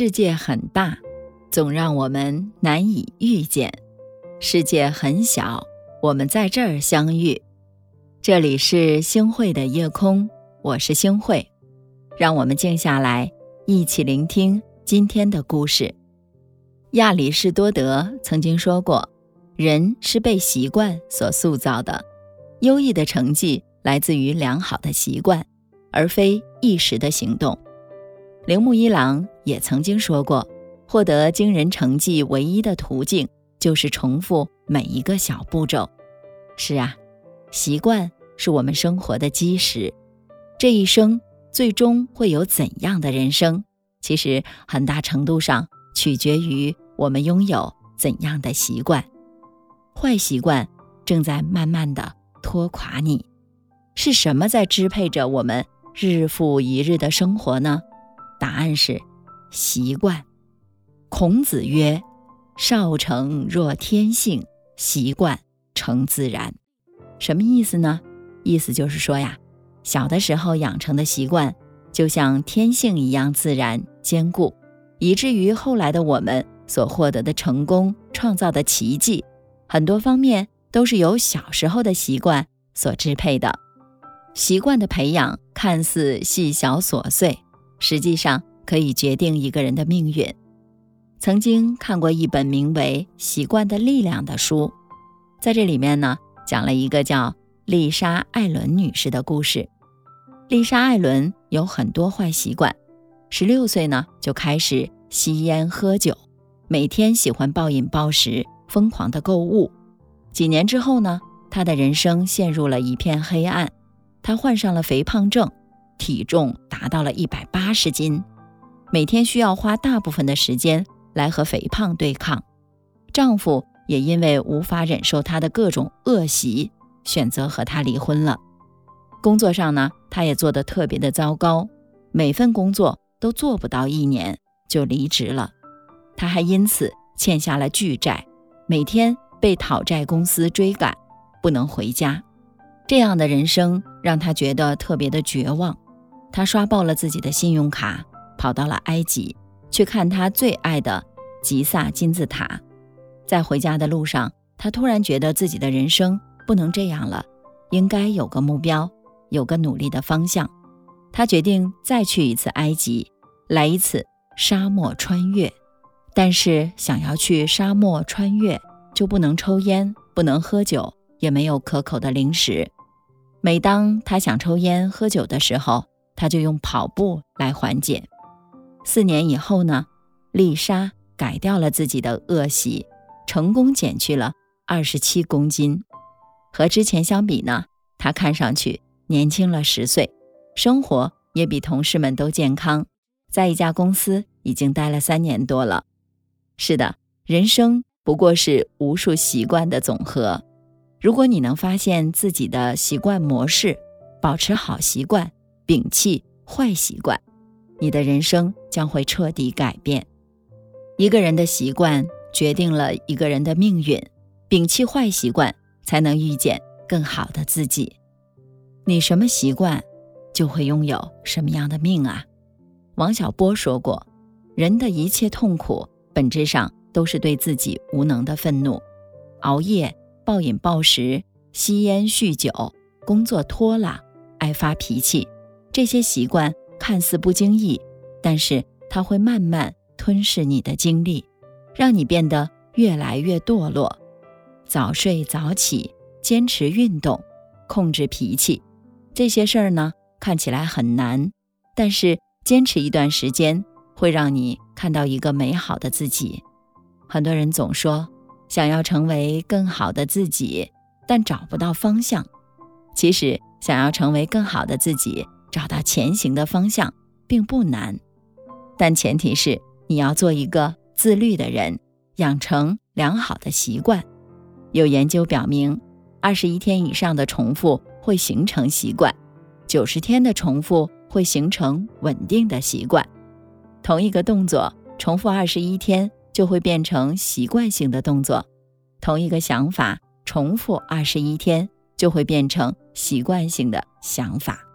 世界很大，总让我们难以遇见；世界很小，我们在这儿相遇。这里是星汇的夜空，我是星汇，让我们静下来，一起聆听今天的故事。亚里士多德曾经说过：“人是被习惯所塑造的，优异的成绩来自于良好的习惯，而非一时的行动。”铃木一郎也曾经说过，获得惊人成绩唯一的途径就是重复每一个小步骤。是啊，习惯是我们生活的基石。这一生最终会有怎样的人生，其实很大程度上取决于我们拥有怎样的习惯。坏习惯正在慢慢的拖垮你，是什么在支配着我们日复一日的生活呢？答案是习惯。孔子曰：“少成若天性，习惯成自然。”什么意思呢？意思就是说呀，小的时候养成的习惯，就像天性一样自然坚固，以至于后来的我们所获得的成功、创造的奇迹，很多方面都是由小时候的习惯所支配的。习惯的培养看似细小琐碎。实际上可以决定一个人的命运。曾经看过一本名为《习惯的力量》的书，在这里面呢，讲了一个叫丽莎·艾伦女士的故事。丽莎·艾伦有很多坏习惯，十六岁呢就开始吸烟喝酒，每天喜欢暴饮暴食，疯狂的购物。几年之后呢，她的人生陷入了一片黑暗，她患上了肥胖症。体重达到了一百八十斤，每天需要花大部分的时间来和肥胖对抗。丈夫也因为无法忍受她的各种恶习，选择和她离婚了。工作上呢，她也做得特别的糟糕，每份工作都做不到一年就离职了。她还因此欠下了巨债，每天被讨债公司追赶，不能回家。这样的人生让她觉得特别的绝望。他刷爆了自己的信用卡，跑到了埃及去看他最爱的吉萨金字塔。在回家的路上，他突然觉得自己的人生不能这样了，应该有个目标，有个努力的方向。他决定再去一次埃及，来一次沙漠穿越。但是想要去沙漠穿越，就不能抽烟，不能喝酒，也没有可口的零食。每当他想抽烟喝酒的时候，他就用跑步来缓解。四年以后呢，丽莎改掉了自己的恶习，成功减去了二十七公斤。和之前相比呢，她看上去年轻了十岁，生活也比同事们都健康。在一家公司已经待了三年多了。是的，人生不过是无数习惯的总和。如果你能发现自己的习惯模式，保持好习惯。摒弃坏习惯，你的人生将会彻底改变。一个人的习惯决定了一个人的命运，摒弃坏习惯，才能遇见更好的自己。你什么习惯，就会拥有什么样的命啊！王小波说过：“人的一切痛苦，本质上都是对自己无能的愤怒。熬夜、暴饮暴食、吸烟酗酒、工作拖拉、爱发脾气。”这些习惯看似不经意，但是它会慢慢吞噬你的精力，让你变得越来越堕落。早睡早起，坚持运动，控制脾气，这些事儿呢看起来很难，但是坚持一段时间，会让你看到一个美好的自己。很多人总说想要成为更好的自己，但找不到方向。其实想要成为更好的自己。找到前行的方向并不难，但前提是你要做一个自律的人，养成良好的习惯。有研究表明，二十一天以上的重复会形成习惯，九十天的重复会形成稳定的习惯。同一个动作重复二十一天就会变成习惯性的动作，同一个想法重复二十一天就会变成习惯性的想法。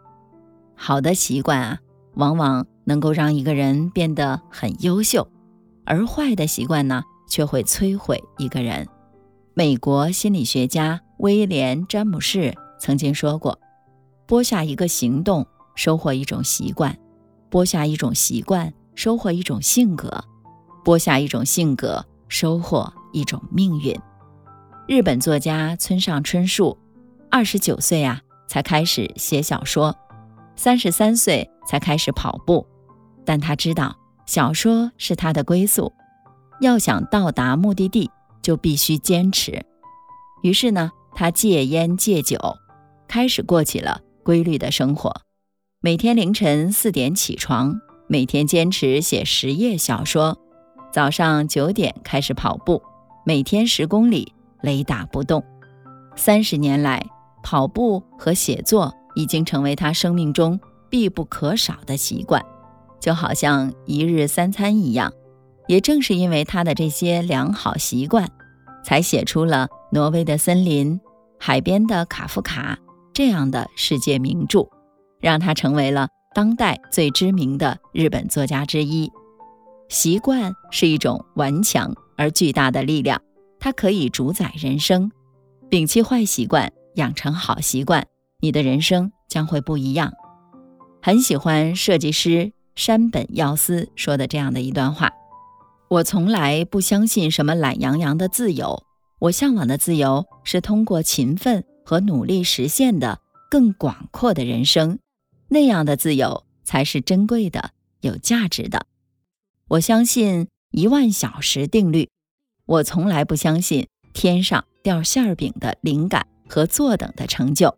好的习惯啊，往往能够让一个人变得很优秀，而坏的习惯呢，却会摧毁一个人。美国心理学家威廉·詹姆士曾经说过：“播下一个行动，收获一种习惯；播下一种习惯，收获一种性格；播下一种性格，收获一种命运。”日本作家村上春树，二十九岁啊才开始写小说，三十三岁才开始跑步，但他知道小说是他的归宿，要想到达目的地。就必须坚持。于是呢，他戒烟戒酒，开始过起了规律的生活。每天凌晨四点起床，每天坚持写十页小说。早上九点开始跑步，每天十公里，雷打不动。三十年来，跑步和写作已经成为他生命中必不可少的习惯，就好像一日三餐一样。也正是因为他的这些良好习惯，才写出了《挪威的森林》《海边的卡夫卡》这样的世界名著，让他成为了当代最知名的日本作家之一。习惯是一种顽强而巨大的力量，它可以主宰人生。摒弃坏习惯，养成好习惯，你的人生将会不一样。很喜欢设计师山本耀司说的这样的一段话。我从来不相信什么懒洋洋的自由，我向往的自由是通过勤奋和努力实现的更广阔的人生，那样的自由才是珍贵的、有价值的。我相信一万小时定律，我从来不相信天上掉馅儿饼的灵感和坐等的成就。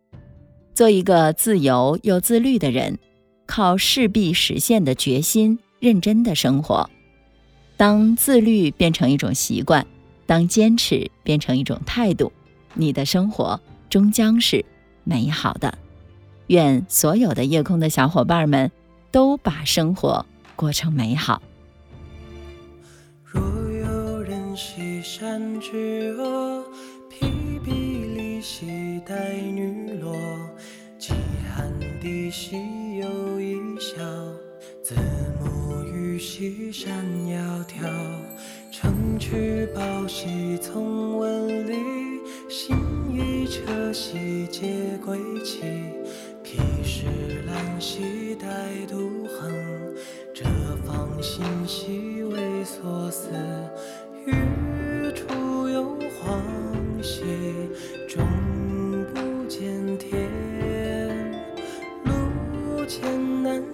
做一个自由又自律的人，靠势必实现的决心，认真的生活。当自律变成一种习惯，当坚持变成一种态度，你的生活终将是美好的。愿所有的夜空的小伙伴们都把生活过成美好。若有人兮山之阿，披薜离兮带女萝，寒地兮有一笑。子母玉溪山窈窕，乘渠宝兮从文理，行衣车兮皆归期，披石兰兮带渡横，折芳心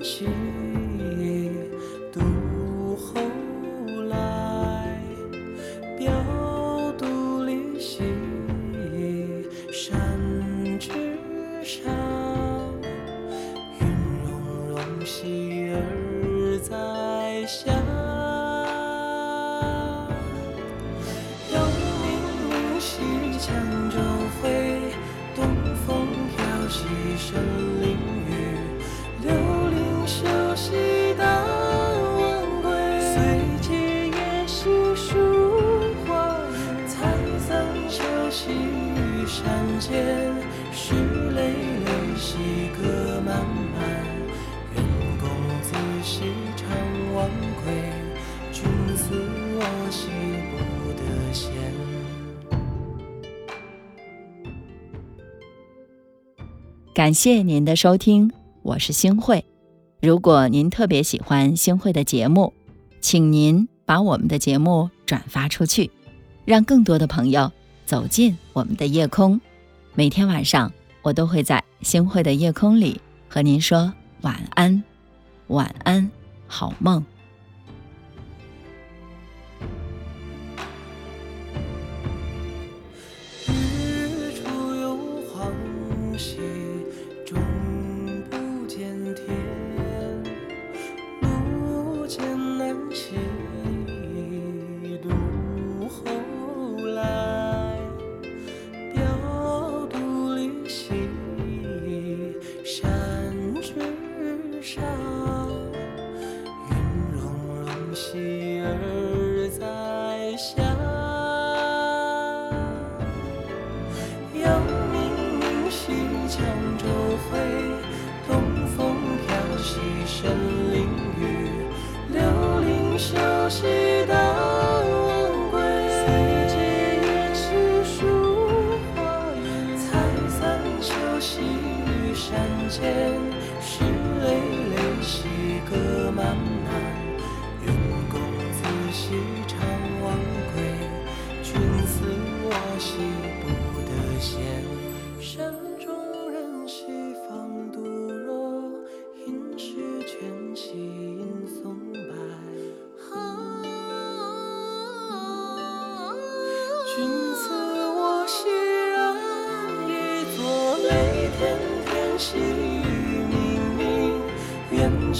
去。艰难兮。感谢您的收听，我是星慧。如果您特别喜欢星慧的节目，请您把我们的节目转发出去，让更多的朋友走进我们的夜空。每天晚上，我都会在星辉的夜空里和您说晚安，晚安，好梦。山之上，云容容兮而在下；阳冥明兮江洲回，东风飘兮神灵雨，流灵修兮。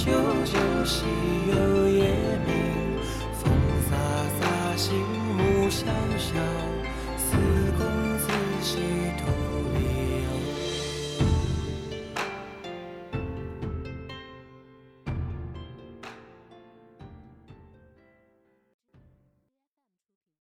秋酒稀，又夜明，风飒飒，星木萧萧。